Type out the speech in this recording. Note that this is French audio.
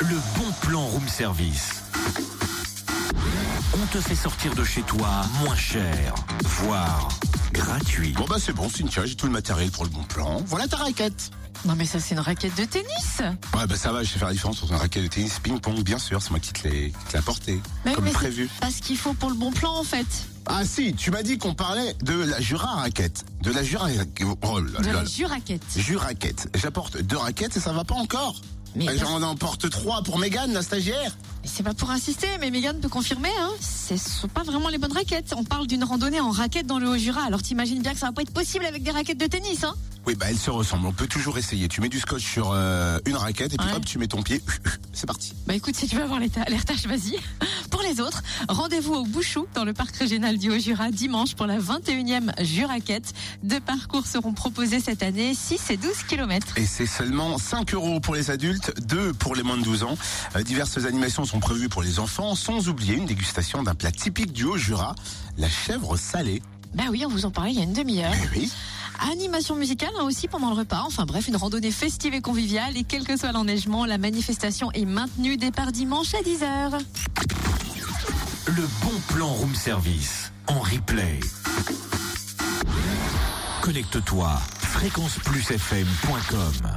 le bon plan room service. On te fait sortir de chez toi moins cher, voire gratuit. Bon bah c'est bon Cynthia, j'ai tout le matériel pour le bon plan. Voilà ta raquette. Non mais ça c'est une raquette de tennis. Ouais bah ça va, je sais faire la différence entre une raquette de tennis ping-pong, bien sûr, c'est moi qui te l'ai apporté, Mais, comme mais c'est prévu. Pas ce qu'il faut pour le bon plan en fait. Ah si, tu m'as dit qu'on parlait de la Jura raquette. De la Jura Oh là De là. la juraquette. Juraquette. J'apporte deux raquettes et ça va pas encore. Mais J'en emporte trois pour Mégane, la stagiaire. C'est pas pour insister, mais Megan peut confirmer, hein. Ce sont pas vraiment les bonnes raquettes. On parle d'une randonnée en raquette dans le Haut-Jura. Alors t'imagines bien que ça va pas être possible avec des raquettes de tennis, hein? Oui, bah elles se ressemblent. On peut toujours essayer. Tu mets du scotch sur euh, une raquette et puis Ouais. hop, tu mets ton pied. C'est parti. Bah écoute, si tu veux avoir retaches, vas-y. Pour les autres, rendez-vous au Bouchou, dans le parc régional du Haut-Jura, dimanche pour la 21e Juraquette. Deux parcours seront proposés cette année, 6 et 12 kilomètres. Et c'est seulement 5 euros pour les adultes, 2 pour les moins de 12 ans. Euh, diverses animations sont prévues pour les enfants, sans oublier une dégustation d'un plat typique du Haut-Jura, la chèvre salée. Bah oui, on vous en parlait il y a une demi-heure. Oui. Animation musicale hein, aussi pendant le repas. Enfin bref, une randonnée festive et conviviale. Et quel que soit l'enneigement, la manifestation est maintenue. Départ dimanche à 10h. Le bon plan room service en replay. Connecte-toi fréquenceplusfm.com